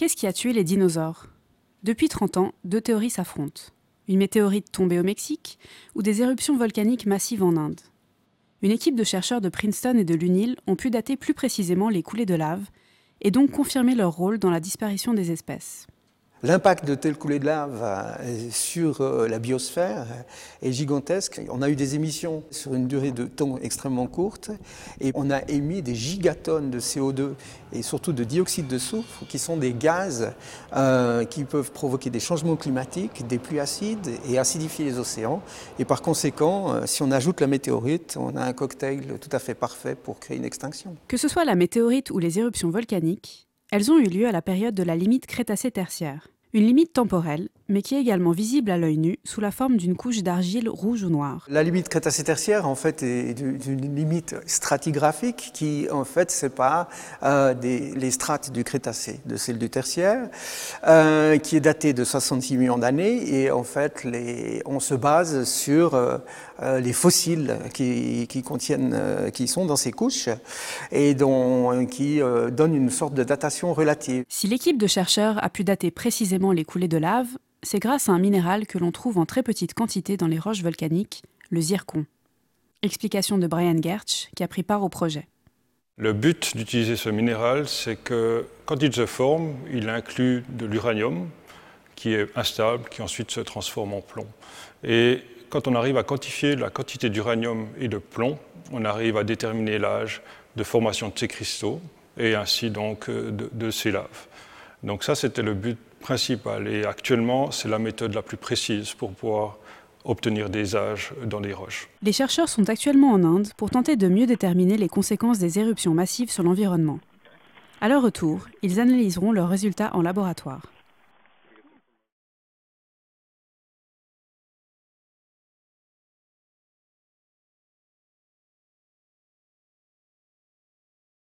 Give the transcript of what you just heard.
Qu'est-ce qui a tué les dinosaures? Depuis 30 ans, deux théories s'affrontent. Une météorite tombée au Mexique ou des éruptions volcaniques massives en Inde. Une équipe de chercheurs de Princeton et de l'UNIL ont pu dater plus précisément les coulées de lave et donc confirmer leur rôle dans la disparition des espèces. L'impact de telles coulées de lave euh, sur euh, la biosphère est gigantesque. On a eu des émissions sur une durée de temps extrêmement courte et on a émis des gigatonnes de CO2 et surtout de dioxyde de soufre qui sont des gaz euh, qui peuvent provoquer des changements climatiques, des pluies acides et acidifier les océans. Et par conséquent, si on ajoute la météorite, on a un cocktail tout à fait parfait pour créer une extinction. Que ce soit la météorite ou les éruptions volcaniques, elles ont eu lieu à la période de la limite Crétacé-Tertiaire, une limite temporelle, mais qui est également visible à l'œil nu sous la forme d'une couche d'argile rouge ou noire. La limite Crétacé-Tertiaire, en fait, est une limite stratigraphique qui, en fait, sépare euh, des, les strates du Crétacé de celles du Tertiaire, euh, qui est datée de 66 millions d'années, et en fait, les, on se base sur euh, euh les fossiles qui, qui contiennent, qui sont dans ces couches, et dont, qui donnent une sorte de datation relative. Si l'équipe de chercheurs a pu dater précisément les coulées de lave, c'est grâce à un minéral que l'on trouve en très petite quantité dans les roches volcaniques, le zircon. Explication de Brian Gertsch, qui a pris part au projet. Le but d'utiliser ce minéral, c'est que quand il se forme, il inclut de l'uranium qui est instable, qui ensuite se transforme en plomb. Et quand on arrive à quantifier la quantité d'uranium et de plomb, on arrive à déterminer l'âge de formation de ces cristaux et ainsi donc de, de ces laves. Donc ça, c'était le but principal. Et actuellement, c'est la méthode la plus précise pour pouvoir obtenir des âges dans les roches. Les chercheurs sont actuellement en Inde pour tenter de mieux déterminer les conséquences des éruptions massives sur l'environnement. À leur retour, ils analyseront leurs résultats en laboratoire.